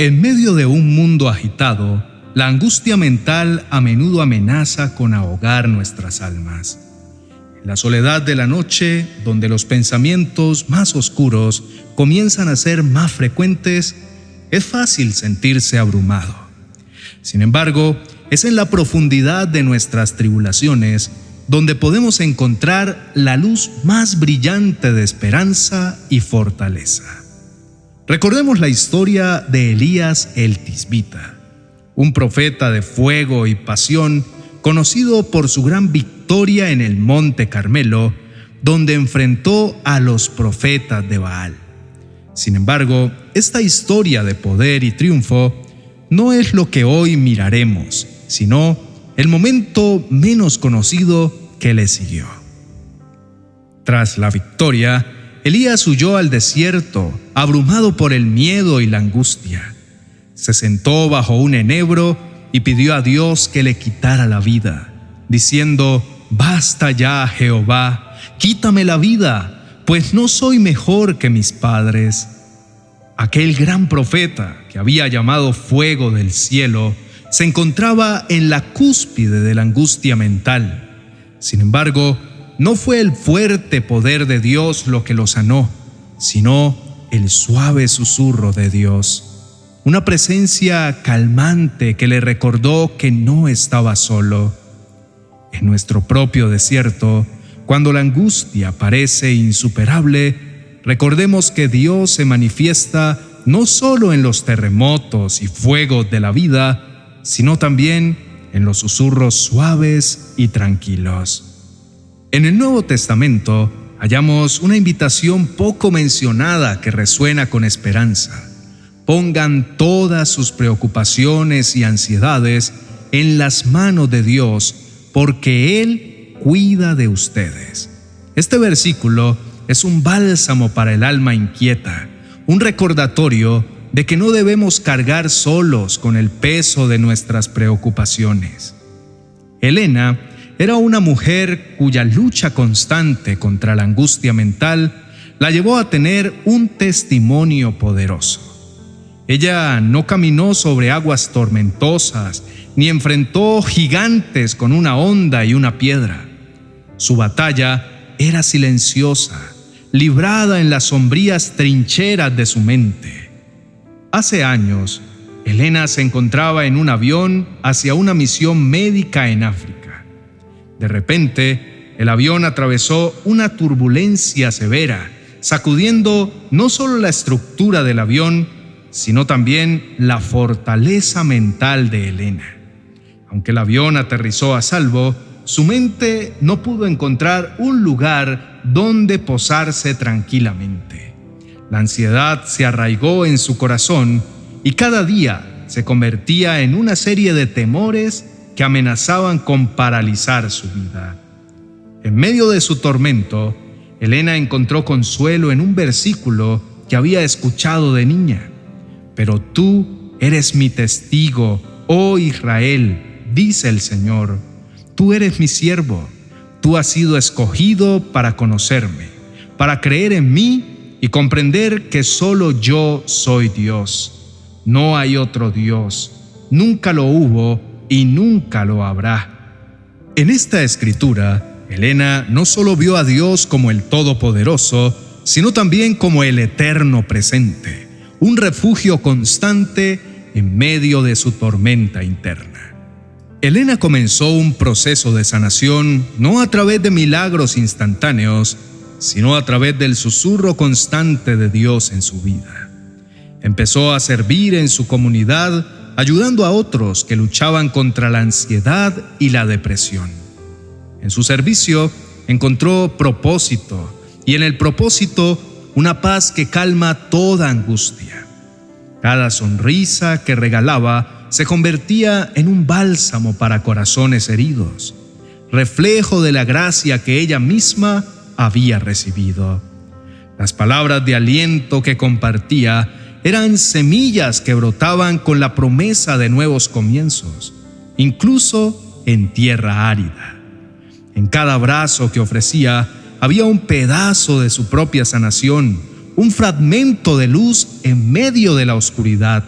En medio de un mundo agitado, la angustia mental a menudo amenaza con ahogar nuestras almas. En la soledad de la noche, donde los pensamientos más oscuros comienzan a ser más frecuentes, es fácil sentirse abrumado. Sin embargo, es en la profundidad de nuestras tribulaciones donde podemos encontrar la luz más brillante de esperanza y fortaleza. Recordemos la historia de Elías el Tisbita, un profeta de fuego y pasión conocido por su gran victoria en el Monte Carmelo, donde enfrentó a los profetas de Baal. Sin embargo, esta historia de poder y triunfo no es lo que hoy miraremos, sino el momento menos conocido que le siguió. Tras la victoria, Elías huyó al desierto, abrumado por el miedo y la angustia. Se sentó bajo un enebro y pidió a Dios que le quitara la vida, diciendo, Basta ya, Jehová, quítame la vida, pues no soy mejor que mis padres. Aquel gran profeta que había llamado fuego del cielo se encontraba en la cúspide de la angustia mental. Sin embargo, no fue el fuerte poder de Dios lo que lo sanó, sino el suave susurro de Dios. Una presencia calmante que le recordó que no estaba solo. En nuestro propio desierto, cuando la angustia parece insuperable, recordemos que Dios se manifiesta no solo en los terremotos y fuegos de la vida, sino también en los susurros suaves y tranquilos. En el Nuevo Testamento hallamos una invitación poco mencionada que resuena con esperanza. Pongan todas sus preocupaciones y ansiedades en las manos de Dios, porque Él cuida de ustedes. Este versículo es un bálsamo para el alma inquieta, un recordatorio de que no debemos cargar solos con el peso de nuestras preocupaciones. Elena era una mujer cuya lucha constante contra la angustia mental la llevó a tener un testimonio poderoso. Ella no caminó sobre aguas tormentosas ni enfrentó gigantes con una onda y una piedra. Su batalla era silenciosa, librada en las sombrías trincheras de su mente. Hace años, Elena se encontraba en un avión hacia una misión médica en África. De repente, el avión atravesó una turbulencia severa, sacudiendo no solo la estructura del avión, sino también la fortaleza mental de Elena. Aunque el avión aterrizó a salvo, su mente no pudo encontrar un lugar donde posarse tranquilamente. La ansiedad se arraigó en su corazón y cada día se convertía en una serie de temores que amenazaban con paralizar su vida. En medio de su tormento, Elena encontró consuelo en un versículo que había escuchado de niña. Pero tú eres mi testigo, oh Israel, dice el Señor. Tú eres mi siervo, tú has sido escogido para conocerme, para creer en mí y comprender que solo yo soy Dios. No hay otro Dios, nunca lo hubo y nunca lo habrá. En esta escritura, Elena no solo vio a Dios como el Todopoderoso, sino también como el eterno presente, un refugio constante en medio de su tormenta interna. Elena comenzó un proceso de sanación no a través de milagros instantáneos, sino a través del susurro constante de Dios en su vida. Empezó a servir en su comunidad, ayudando a otros que luchaban contra la ansiedad y la depresión. En su servicio encontró propósito y en el propósito una paz que calma toda angustia. Cada sonrisa que regalaba se convertía en un bálsamo para corazones heridos, reflejo de la gracia que ella misma había recibido. Las palabras de aliento que compartía eran semillas que brotaban con la promesa de nuevos comienzos, incluso en tierra árida. En cada abrazo que ofrecía había un pedazo de su propia sanación, un fragmento de luz en medio de la oscuridad.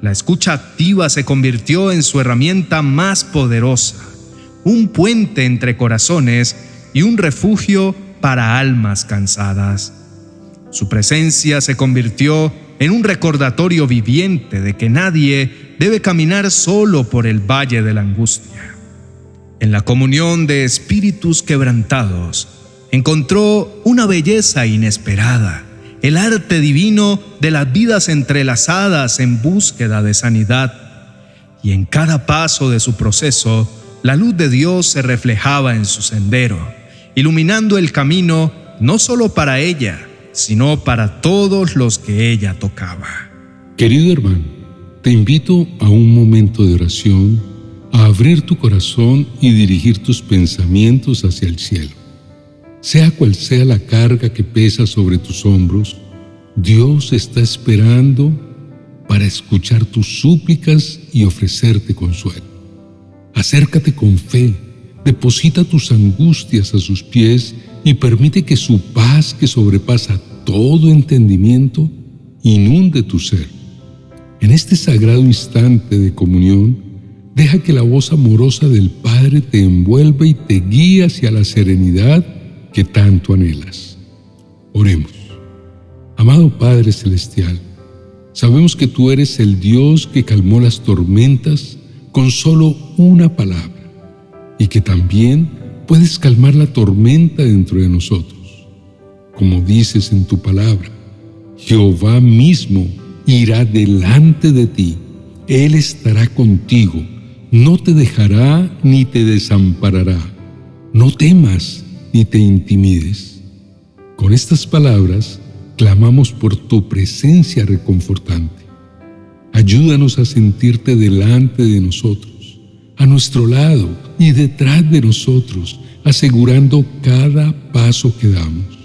La escucha activa se convirtió en su herramienta más poderosa, un puente entre corazones y un refugio para almas cansadas. Su presencia se convirtió en un recordatorio viviente de que nadie debe caminar solo por el valle de la angustia. En la comunión de espíritus quebrantados, encontró una belleza inesperada, el arte divino de las vidas entrelazadas en búsqueda de sanidad. Y en cada paso de su proceso, la luz de Dios se reflejaba en su sendero, iluminando el camino no solo para ella, sino para todos los que ella tocaba. Querido hermano, te invito a un momento de oración, a abrir tu corazón y dirigir tus pensamientos hacia el cielo. Sea cual sea la carga que pesa sobre tus hombros, Dios está esperando para escuchar tus súplicas y ofrecerte consuelo. Acércate con fe, deposita tus angustias a sus pies y permite que su paz que sobrepasa todo entendimiento inunde tu ser. En este sagrado instante de comunión, deja que la voz amorosa del Padre te envuelva y te guíe hacia la serenidad que tanto anhelas. Oremos. Amado Padre Celestial, sabemos que tú eres el Dios que calmó las tormentas con solo una palabra y que también puedes calmar la tormenta dentro de nosotros. Como dices en tu palabra, Jehová mismo irá delante de ti, Él estará contigo, no te dejará ni te desamparará. No temas ni te intimides. Con estas palabras clamamos por tu presencia reconfortante. Ayúdanos a sentirte delante de nosotros a nuestro lado y detrás de nosotros, asegurando cada paso que damos.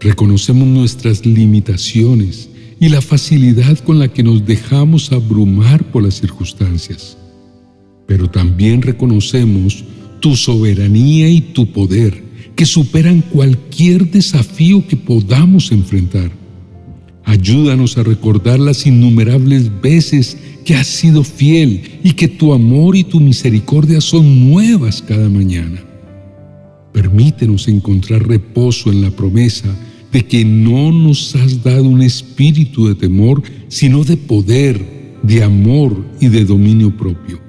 Reconocemos nuestras limitaciones y la facilidad con la que nos dejamos abrumar por las circunstancias. Pero también reconocemos tu soberanía y tu poder que superan cualquier desafío que podamos enfrentar. Ayúdanos a recordar las innumerables veces que has sido fiel y que tu amor y tu misericordia son nuevas cada mañana. Permítenos encontrar reposo en la promesa de que no nos has dado un espíritu de temor, sino de poder, de amor y de dominio propio.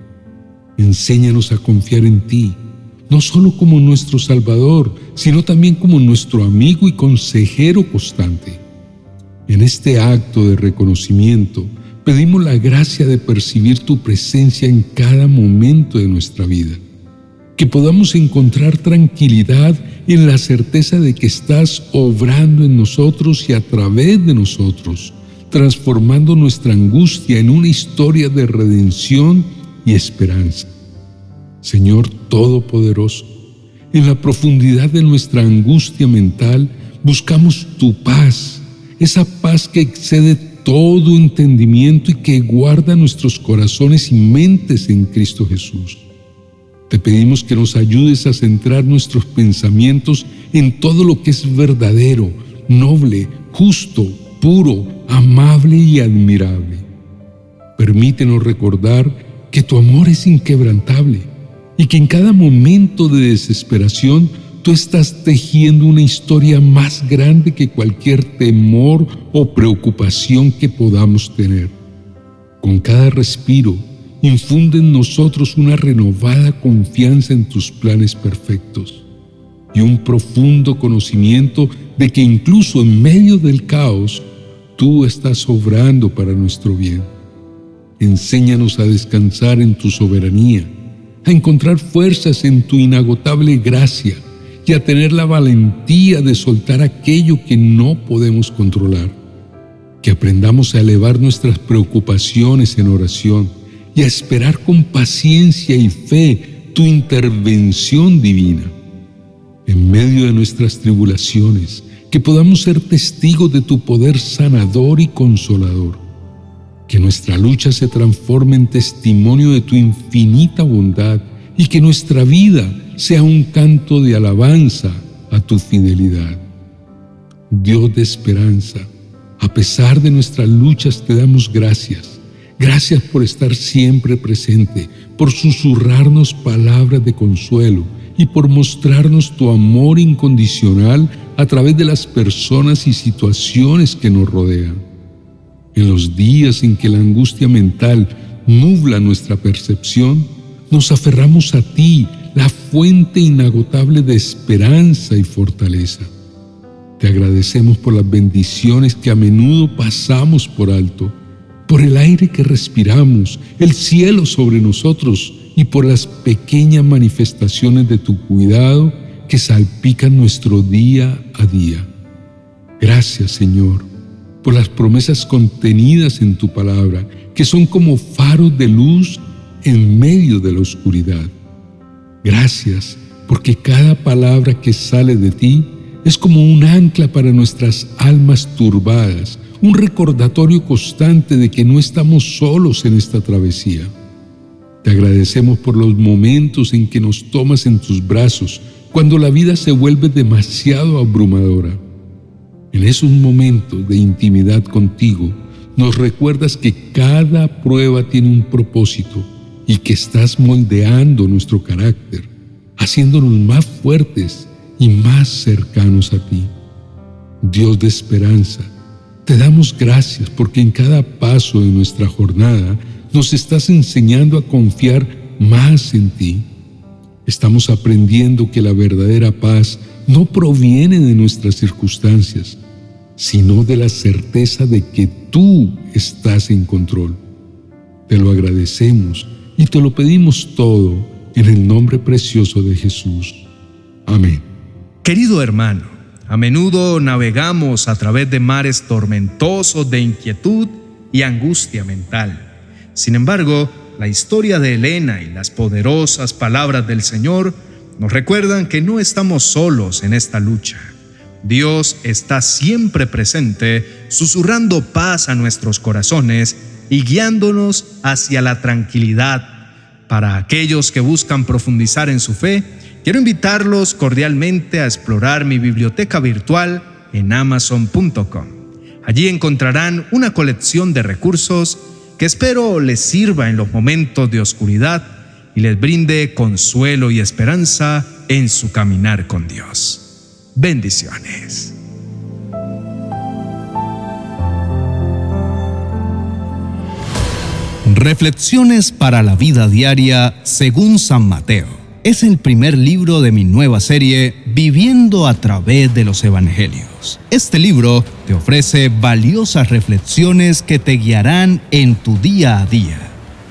Enséñanos a confiar en ti, no solo como nuestro Salvador, sino también como nuestro amigo y consejero constante. En este acto de reconocimiento, pedimos la gracia de percibir tu presencia en cada momento de nuestra vida. Que podamos encontrar tranquilidad en la certeza de que estás obrando en nosotros y a través de nosotros, transformando nuestra angustia en una historia de redención y esperanza. Señor Todopoderoso, en la profundidad de nuestra angustia mental buscamos tu paz, esa paz que excede todo entendimiento y que guarda nuestros corazones y mentes en Cristo Jesús. Te pedimos que nos ayudes a centrar nuestros pensamientos en todo lo que es verdadero, noble, justo, puro, amable y admirable. Permítenos recordar que tu amor es inquebrantable y que en cada momento de desesperación tú estás tejiendo una historia más grande que cualquier temor o preocupación que podamos tener. Con cada respiro, infunde en nosotros una renovada confianza en tus planes perfectos y un profundo conocimiento de que incluso en medio del caos, tú estás obrando para nuestro bien. Enséñanos a descansar en tu soberanía, a encontrar fuerzas en tu inagotable gracia y a tener la valentía de soltar aquello que no podemos controlar. Que aprendamos a elevar nuestras preocupaciones en oración y a esperar con paciencia y fe tu intervención divina. En medio de nuestras tribulaciones, que podamos ser testigos de tu poder sanador y consolador. Que nuestra lucha se transforme en testimonio de tu infinita bondad y que nuestra vida sea un canto de alabanza a tu fidelidad. Dios de esperanza, a pesar de nuestras luchas te damos gracias. Gracias por estar siempre presente, por susurrarnos palabras de consuelo y por mostrarnos tu amor incondicional a través de las personas y situaciones que nos rodean. En los días en que la angustia mental nubla nuestra percepción, nos aferramos a ti, la fuente inagotable de esperanza y fortaleza. Te agradecemos por las bendiciones que a menudo pasamos por alto, por el aire que respiramos, el cielo sobre nosotros y por las pequeñas manifestaciones de tu cuidado que salpican nuestro día a día. Gracias, Señor, por las promesas contenidas en tu palabra, que son como faros de luz en medio de la oscuridad. Gracias, porque cada palabra que sale de ti es como un ancla para nuestras almas turbadas, un recordatorio constante de que no estamos solos en esta travesía. Te agradecemos por los momentos en que nos tomas en tus brazos, cuando la vida se vuelve demasiado abrumadora. En esos momentos de intimidad contigo, nos recuerdas que cada prueba tiene un propósito y que estás moldeando nuestro carácter, haciéndonos más fuertes y más cercanos a ti. Dios de esperanza, te damos gracias porque en cada paso de nuestra jornada nos estás enseñando a confiar más en ti. Estamos aprendiendo que la verdadera paz no proviene de nuestras circunstancias, sino de la certeza de que tú estás en control. Te lo agradecemos y te lo pedimos todo en el nombre precioso de Jesús. Amén. Querido hermano, a menudo navegamos a través de mares tormentosos de inquietud y angustia mental. Sin embargo, la historia de Elena y las poderosas palabras del Señor nos recuerdan que no estamos solos en esta lucha. Dios está siempre presente, susurrando paz a nuestros corazones y guiándonos hacia la tranquilidad. Para aquellos que buscan profundizar en su fe, Quiero invitarlos cordialmente a explorar mi biblioteca virtual en amazon.com. Allí encontrarán una colección de recursos que espero les sirva en los momentos de oscuridad y les brinde consuelo y esperanza en su caminar con Dios. Bendiciones. Reflexiones para la vida diaria según San Mateo es el primer libro de mi nueva serie Viviendo a través de los Evangelios. Este libro te ofrece valiosas reflexiones que te guiarán en tu día a día.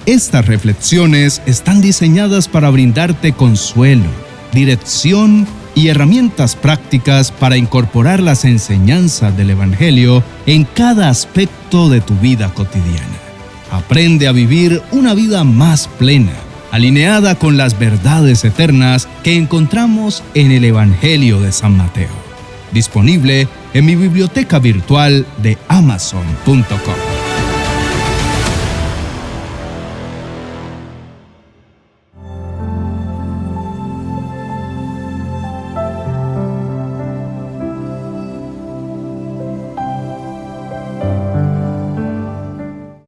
Estas reflexiones están diseñadas para brindarte consuelo, dirección y herramientas prácticas para incorporar las enseñanzas del Evangelio en cada aspecto de tu vida cotidiana. Aprende a vivir una vida más plena alineada con las verdades eternas que encontramos en el Evangelio de San Mateo. Disponible en mi biblioteca virtual de amazon.com.